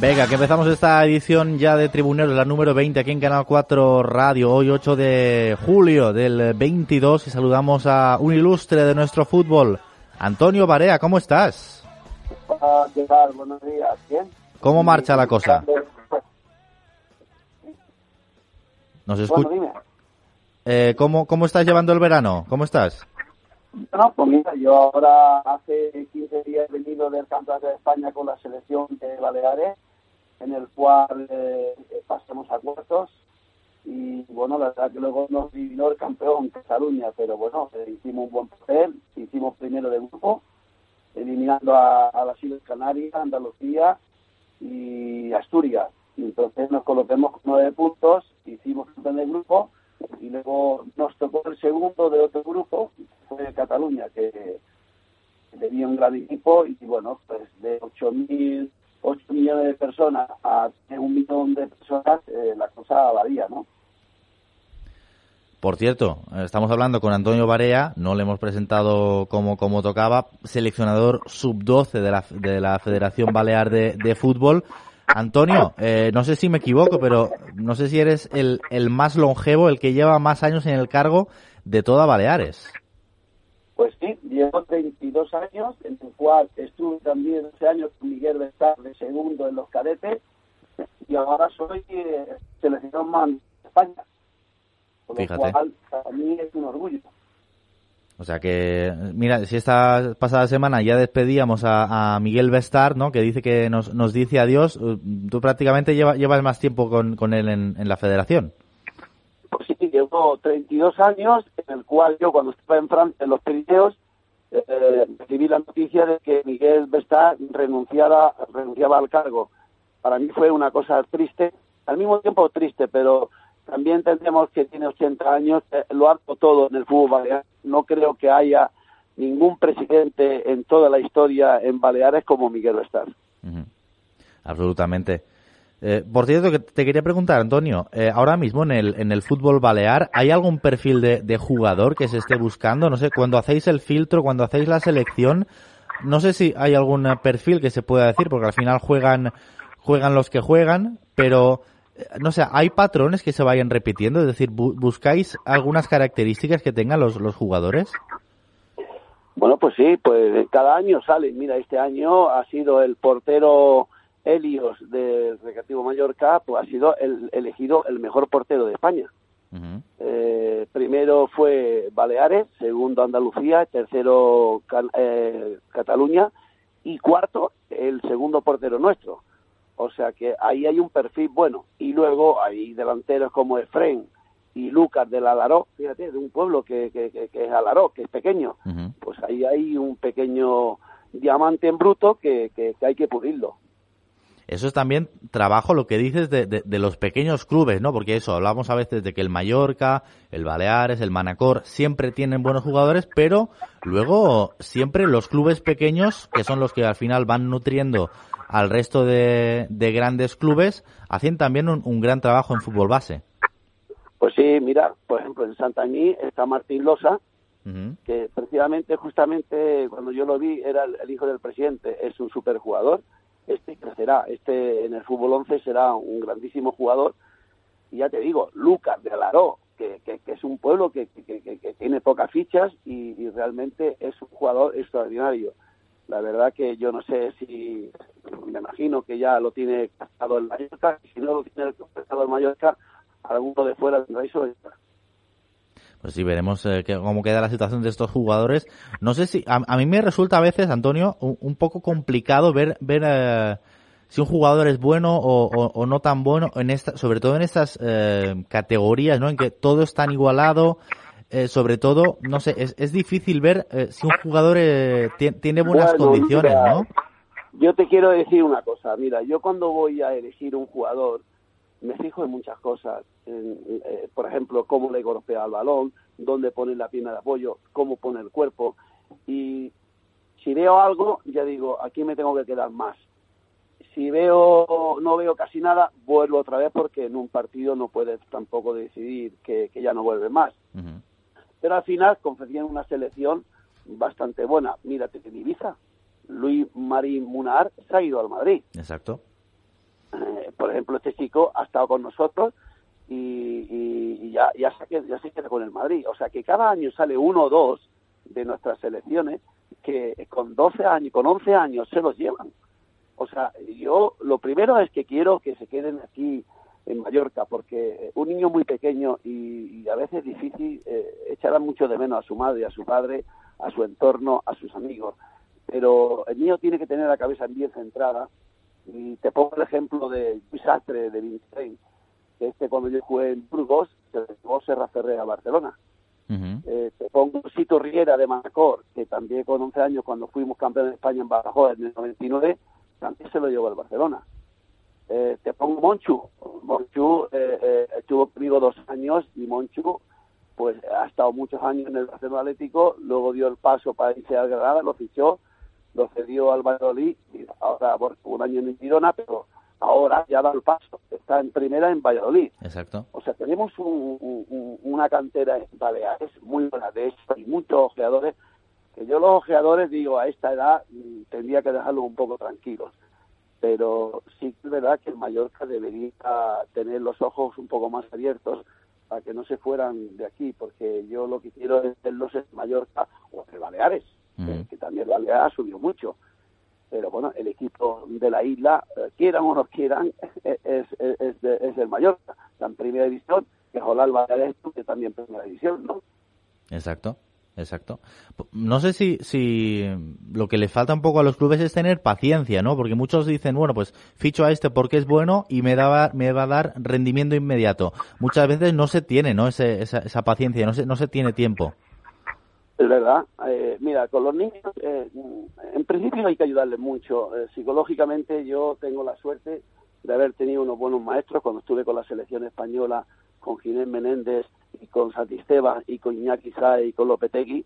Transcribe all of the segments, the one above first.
Venga, que empezamos esta edición ya de Tribuneros, la número 20 aquí en Canal 4 Radio, hoy 8 de julio del 22 y saludamos a un ilustre de nuestro fútbol, Antonio Barea, ¿cómo estás? Hola, ¿qué tal? Buenos días, ¿bien? ¿Cómo marcha la cosa? ¿Nos Bueno, escucha? dime. Eh, ¿cómo, ¿Cómo estás llevando el verano? ¿Cómo estás? No, pues mira, yo ahora hace 15 días he venido del Campeonato de España con la selección de Baleares, en el cual eh, pasamos a cuartos y bueno, la verdad que luego nos adivinó el campeón Cataluña, pero bueno, eh, hicimos un buen papel, hicimos primero de grupo, eliminando a, a las Islas Canarias, Andalucía y Asturias. Y entonces nos colocamos con nueve puntos, hicimos campeón de grupo y luego nos tocó el segundo de otro grupo, fue Cataluña, que tenía un gran equipo y bueno, pues de 8.000, 8 millones de personas a un millón de personas, eh, la cosa varía, ¿no? Por cierto, estamos hablando con Antonio Barea, no le hemos presentado como, como tocaba, seleccionador sub-12 de la, de la Federación Balear de, de Fútbol. Antonio, eh, no sé si me equivoco, pero no sé si eres el, el más longevo, el que lleva más años en el cargo de toda Baleares. Pues sí, llevo 32 años, en el cual estuve también ese año con Miguel Bestar de segundo en los cadetes y ahora soy eh, seleccionador más de España. Lo Fíjate. cual, para mí es un orgullo. O sea que, mira, si esta pasada semana ya despedíamos a, a Miguel Bestar, ¿no? Que dice que nos, nos dice adiós. eh, Tú prácticamente lleva- llevas más tiempo con, con él en, en la federación. Llevo 32 años, en el cual yo cuando estaba en Francia, en los Pirineos, eh, recibí la noticia de que Miguel Bestar renunciara, renunciaba al cargo. Para mí fue una cosa triste, al mismo tiempo triste, pero también entendemos que tiene 80 años, eh, lo harto todo en el fútbol balear. No creo que haya ningún presidente en toda la historia en Baleares como Miguel Bestar. Ujú. Absolutamente. Eh, por cierto, que te quería preguntar, Antonio, eh, ahora mismo en el, en el fútbol balear, ¿hay algún perfil de, de jugador que se esté buscando? No sé, cuando hacéis el filtro, cuando hacéis la selección, no sé si hay algún eh, perfil que se pueda decir, porque al final juegan, juegan los que juegan, pero eh, no sé, ¿hay patrones que se vayan repitiendo? Es decir, bu- ¿buscáis algunas características que tengan los, los jugadores? Bueno, pues sí, pues cada año sale. Mira, este año ha sido el portero Helios del Recreativo Mallorca, pues ha sido el, elegido el mejor portero de España. Eh, primero fue Baleares, segundo Andalucía, tercero Can- eh, Cataluña y cuarto el segundo portero nuestro. O sea que ahí hay un perfil bueno. Y luego hay delanteros como Efren y Lucas del Alaró, fíjate, de un pueblo que, que, que- que es Alaró, que es pequeño. Pues ahí hay un pequeño diamante en bruto que, que- que hay que pulirlo. Eso es también trabajo, lo que dices, de, de- de los pequeños clubes, ¿no? Porque eso, hablamos a veces de que el Mallorca, el Baleares, el Manacor, siempre tienen buenos jugadores, pero luego siempre los clubes pequeños, que son los que al final van nutriendo al resto de, de grandes clubes, hacen también un, un gran trabajo en fútbol base. Pues sí, mira, por ejemplo, en Santañí está Martín Losa, que precisamente, justamente, cuando yo lo vi, era el, el hijo del presidente, es un superjugador, este crecerá, este en el fútbol 11 será un grandísimo jugador, y ya te digo, Lucas de Alaró, que, que- es un pueblo que, que- tiene pocas fichas y, y realmente es un jugador extraordinario. La verdad que yo no sé si, me imagino que ya lo tiene captado en Mallorca, y si no lo tiene captado en Mallorca, alguno de fuera tendrá eso. Pues sí, veremos eh, que- cómo queda la situación de estos jugadores. No sé si, a, a mí me resulta a veces, Antonio, un, un poco complicado ver, ver eh, si un jugador es bueno o, o- o no tan bueno, en esta, sobre todo en estas eh, categorías, ¿no? En que todo es tan igualado. eh, sobre todo, no sé, es, es difícil ver eh, si un jugador eh, ti- tiene buenas Bueno, condiciones, mira, ¿no? Yo te quiero decir una cosa, mira, yo cuando voy a elegir un jugador me fijo en muchas cosas, en, eh, por ejemplo, cómo le golpea el balón, dónde pone la pierna de apoyo, cómo pone el cuerpo y si veo algo, ya digo, aquí me tengo que quedar más. Si veo no veo casi nada, vuelvo otra vez porque en un partido no puedes tampoco decidir que, que ya no vuelve más. Pero al final confeccionan una selección bastante buena. Mírate en Ibiza. Luis Marín Munar se ha ido al Madrid. Exacto. Eh, por ejemplo, este chico ha estado con nosotros y, ya, ya, se, ya queda con el Madrid. O sea que cada año sale uno o dos de nuestras selecciones que con 12 años, con 11 años se los llevan. O sea, yo lo primero es que quiero que se queden aquí en Mallorca, porque un niño muy pequeño y, a veces difícil eh, echará mucho de menos a su madre, a su padre, a su entorno, a sus amigos. Pero el niño tiene que tener la cabeza bien centrada. Y te pongo el ejemplo de Luis Astre, de Vincennes, que este cuando yo jugué en Burgos, se llevó Serra Ferrer a Barcelona. eh, te pongo Sito Riera de Manacor, que también con 11 años, cuando fuimos campeones de España en Badajoz en el 99, también se lo llevó al Barcelona. Eh, te pongo Monchu. Monchu eh, eh, estuvo conmigo dos años y Monchu pues ha estado muchos años en el Barcelona Atlético, luego dio el paso para irse al Granada, lo fichó, lo cedió al Valladolid, y ahora por un año en Girona, pero ahora ya da el paso, está en primera en Valladolid. Exacto. O sea, tenemos una cantera en Baleares muy buena, de hecho hay muchos ojeadores, que yo los ojeadores digo, a esta edad mm, tendría que dejarlos un poco tranquilos pero sí que es verdad que el Mallorca debería tener los ojos un poco más abiertos para que no se fueran de aquí, porque yo lo que quiero es verlos en Mallorca o en Baleares, que, también Baleares ha subido mucho. Pero bueno, el equipo de la isla, eh, quieran o no quieran, es, es, es, es el. Está en primera división, que el Baleares que también primera división, ¿no? Exacto. Exacto. No sé si, si lo que le falta un poco a los clubes es tener paciencia, ¿no? Porque muchos dicen, bueno, pues ficho a este porque es bueno y me, da, me va a dar rendimiento inmediato. Muchas veces no se tiene, ¿no? esa, esa paciencia, no se, no se tiene tiempo. Es verdad. Eh, mira, con los niños, eh, en principio hay que ayudarles mucho. Eh, psicológicamente yo tengo la suerte de haber tenido unos buenos maestros cuando estuve con la selección española, con Ginés Menéndez, y con Satisteba y con Iñaki Sae y con Lopetegui,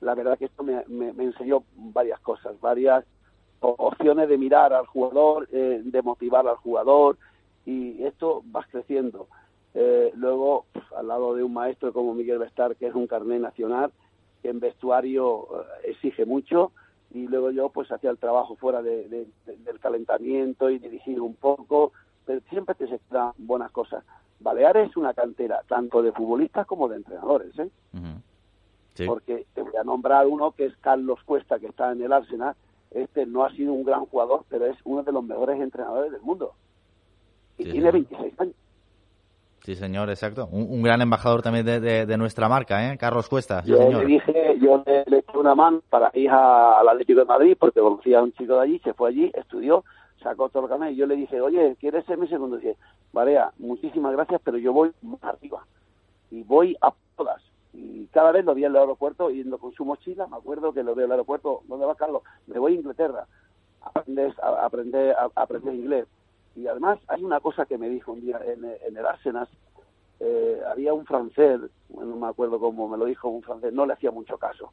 la verdad que esto me, enseñó varias cosas, varias opciones de mirar al jugador, eh, de motivar al jugador y esto va creciendo. Eh, luego, al lado de un maestro como Miguel Bestar, que es un carnet nacional, que en vestuario eh, exige mucho, y luego yo pues hacía el trabajo fuera del calentamiento y dirigir un poco, pero siempre te se quedan buenas cosas. Baleares es una cantera tanto de futbolistas como de entrenadores, ¿eh? Porque te voy a nombrar uno que es Carlos Cuesta, que está en el Arsenal. Este no ha sido un gran jugador, pero es uno de los mejores entrenadores del mundo. Y tiene 26 años. Sí, señor, exacto. Un, gran embajador también de, nuestra marca, ¿eh? Carlos Cuesta. yo le dije, yo le, eché una mano para ir al Atlético de Madrid porque conocía a un chico de allí, se fue allí, estudió, sacó todo el canal y yo le dije, oye, ¿quieres ser mi segundo? Dice, Varea, muchísimas gracias, pero yo voy más arriba y voy a todas. Y cada vez lo vi en el aeropuerto yendo con su mochila, me acuerdo que lo veo en el aeropuerto, ¿dónde va Carlos? Me voy a Inglaterra, aprendes, a, aprender, a, aprender inglés. Y además hay una cosa que me dijo un día en, el Arsenal, eh, había un francés, no me acuerdo cómo me lo dijo un francés, no le hacía mucho caso.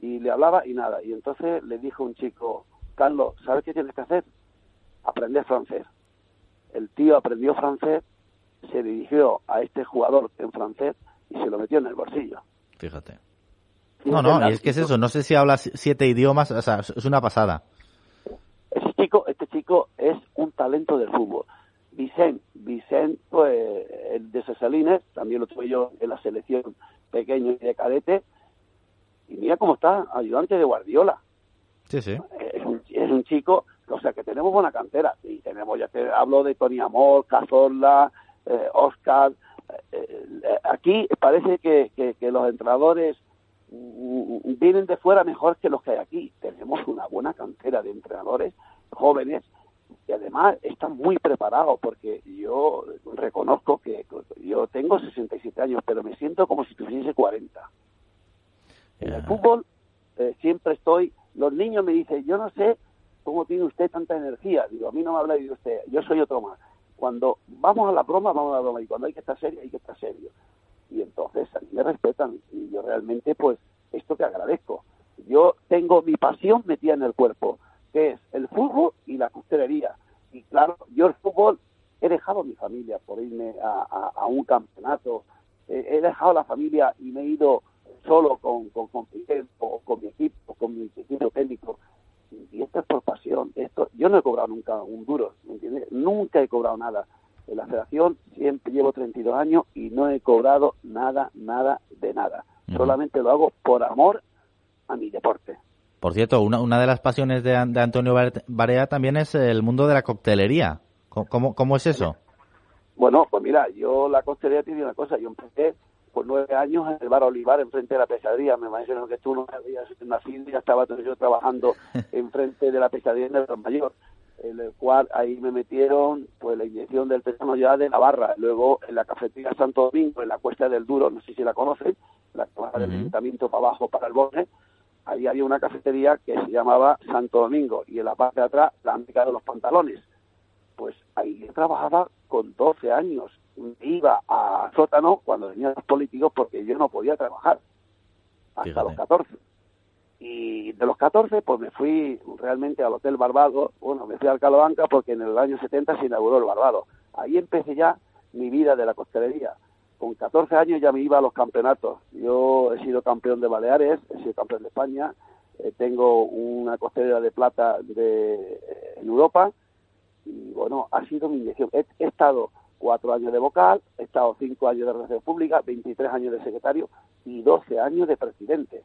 Y le hablaba y nada. Y entonces le dijo un chico, Carlos, ¿sabes qué tienes que hacer? Aprender francés el tío aprendió francés, se dirigió a este jugador en francés y se lo metió en el bolsillo. Fíjate. No, no, y es que es eso, no sé si habla siete idiomas, o sea, es una pasada. Chico, este chico es un talento del fútbol. Vicente, Vicente, pues, el de Cesalines, también lo tuve yo en la selección pequeño y de cadete, y mira cómo está, ayudante de Guardiola. Sí, sí. Es un, es un chico o sea que tenemos buena cantera. Y tenemos, ya que hablo de Tony Amor, Cazorla, eh, Oscar. Eh, eh, aquí parece que, que, los entrenadores mm, vienen de fuera mejor que los que hay aquí. Tenemos una buena cantera de entrenadores jóvenes y además están muy preparados porque yo reconozco que yo tengo 67 años, pero me siento como si tuviese 40. En el fútbol siempre estoy, los niños me dicen, yo no sé ¿cómo tiene usted tanta energía? Digo, a mí no me habla de usted, yo soy otro más. Cuando vamos a la broma, vamos a la broma, y cuando hay que estar serio, hay que estar serio. Y entonces a mí me respetan, y yo realmente, pues, esto te agradezco. Yo tengo mi pasión metida en el cuerpo, que es el fútbol y la costelería. Y claro, yo el fútbol he dejado mi familia por irme a, un campeonato, he dejado la familia y me he ido solo con, con, con, con mi equipo, con mi equipo técnico y esto es por pasión. Esto, yo no he cobrado nunca un duro, ¿me entiendes? Nunca he cobrado nada. En la federación siempre llevo 32 años y no he cobrado nada, nada de nada. Solamente lo hago por amor a mi deporte. Por cierto, una, una de las pasiones de, de Antonio Barea también es el mundo de la coctelería. ¿Cómo, cómo es eso? Bueno, pues mira, yo la coctelería tiene una cosa. Yo empecé por nueve años en el bar Olivar, enfrente de la pesadilla. Me imagino que tú no habías nacido y ya estaba yo trabajando enfrente de la pesadilla en el Mayor, en el cual ahí me metieron pues la inyección del pesano ya de Navarra. Luego en la cafetería Santo Domingo, en la Cuesta del Duro, no sé si la conocen, la que del ayuntamiento para abajo, para el bosque, ahí había una cafetería que se llamaba Santo Domingo y en la parte de atrás la América de los Pantalones. Pues ahí yo trabajaba con 12 años. Iba a sótano cuando venían los políticos porque yo no podía trabajar hasta los 14. Y de los 14, pues me fui realmente al Hotel Barbado. Bueno, me fui al Calobanca porque en el año 70 se inauguró el Barbado. Ahí empecé ya mi vida de la costelería con 14 años ya me iba a los campeonatos. Yo he sido campeón de Baleares, he sido campeón de España, eh, tengo una costelera de plata de, en Europa y bueno, ha sido mi inyección. He, estado cuatro años de vocal, he estado cinco años de relación pública, 23 años de secretario y 12 años de presidente.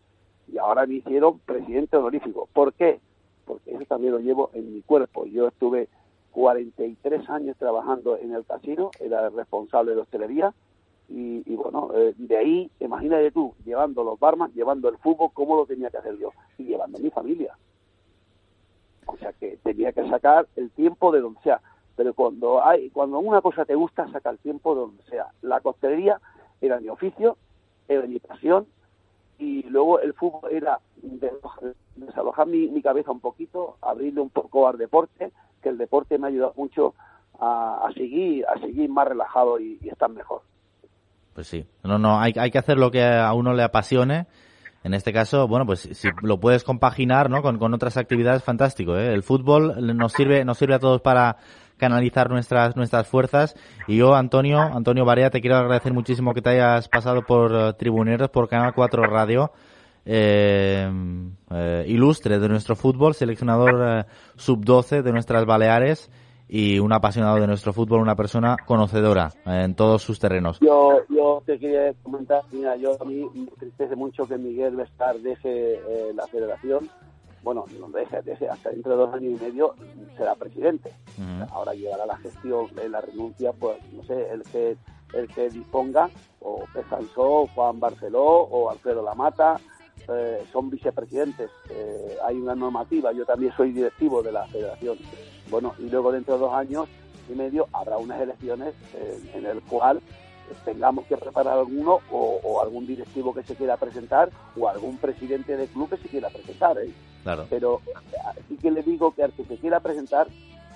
Y ahora me hicieron presidente honorífico. ¿Por qué? Porque eso también lo llevo en mi cuerpo. Yo estuve 43 años trabajando en el casino, era responsable de hostelería, y, bueno, eh, de ahí, imagínate tú, llevando los barman, llevando el fútbol, cómo lo tenía que hacer yo, y llevando a mi familia. O sea que tenía que sacar el tiempo de donde sea. Pero cuando hay, cuando una cosa te gusta, saca el tiempo de donde sea. La costelería era mi oficio, era mi pasión, y luego el fútbol era desalojar mi, cabeza un poquito, abrirle un poco al deporte, que el deporte me ha ayudado mucho a, seguir, a seguir más relajado y estar mejor. Pues sí, no, no, hay, hay que hacer lo que a uno le apasione. En este caso, bueno, pues si lo puedes compaginar, ¿no? Con, con otras actividades, fantástico, ¿eh? El fútbol nos sirve, nos sirve a todos para canalizar nuestras, nuestras fuerzas. Y yo, Antonio, Antonio Barea, te quiero agradecer muchísimo que te hayas pasado por uh, Tribuneros, por Canal 4 Radio. Eh, eh, ilustre de nuestro fútbol, seleccionador sub-12 de nuestras Baleares y un apasionado de nuestro fútbol, una persona conocedora en todos sus terrenos. Yo, yo te quería comentar, mira, yo a mí me entristece mucho que Miguel Vestar deje eh, la federación. Bueno, no deje, deje, hasta dentro de dos años y medio será presidente. Ahora llegará la gestión, de la renuncia, pues no sé, el que el que disponga, o Pesansó, Juan Barceló, o Alfredo Lamata, eh, son vicepresidentes. Eh, hay una normativa, yo también soy directivo de la federación bueno, y luego dentro de dos años y medio habrá unas elecciones en el cual tengamos que preparar alguno o, algún directivo que se quiera presentar o algún presidente de club que se quiera presentar. ¿eh? Claro. Pero sí que le digo que al que se quiera presentar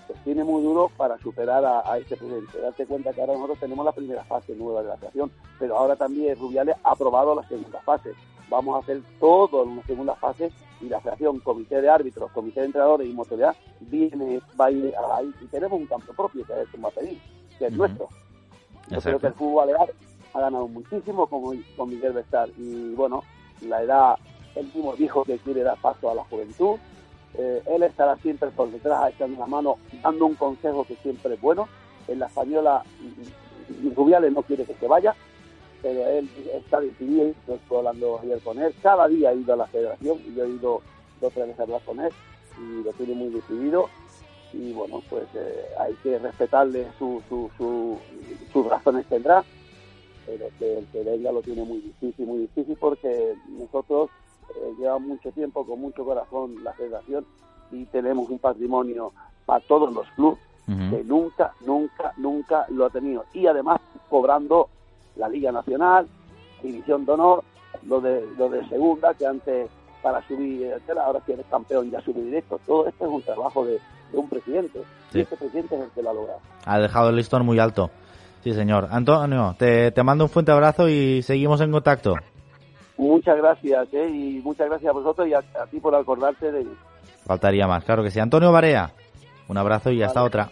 pues tiene muy duro para superar a, este presidente. Date cuenta que ahora nosotros tenemos la primera fase nueva de la creación, pero ahora también Rubiales ha aprobado la segunda fase. Vamos a hacer todo en una segunda fase y la creación, comité de árbitros, comité de entrenadores y motoridad viene, va a ir ahí y tenemos un campo propio que es el pedir, que es nuestro. Yo creo que el fútbol ha ganado muchísimo con, con Miguel Bestar y bueno, la edad, el mismo dijo que quiere dar paso a la juventud, eh, él estará siempre por detrás echando la mano, dando un consejo que siempre es bueno. En la española, Rubiales no quiere que se vaya, pero él está decidido, yo estoy hablando ayer con él, cada día ha ido a la federación y yo he ido dos o tres veces a hablar con él y lo tiene muy decidido y bueno, pues eh, hay que respetarle su, sus razones tendrá, pero que el que venga lo tiene muy difícil, muy difícil porque nosotros eh, llevamos mucho tiempo con mucho corazón la federación y tenemos un patrimonio para todos los clubes que nunca, nunca, nunca lo ha tenido. Y además cobrando la Liga Nacional, División de Honor, lo de, lo de segunda, que antes para subir, ahora si eres campeón ya sube directo. Todo esto es un trabajo de, un presidente. Y este presidente es el que lo ha logrado. Ha dejado el listón muy alto. Sí, señor. Antonio, te, te mando un fuerte abrazo y seguimos en contacto. Muchas gracias, ¿eh? y muchas gracias a vosotros y a, ti por acordarte de Faltaría más, claro que sí. Antonio Barea, un abrazo y hasta otra.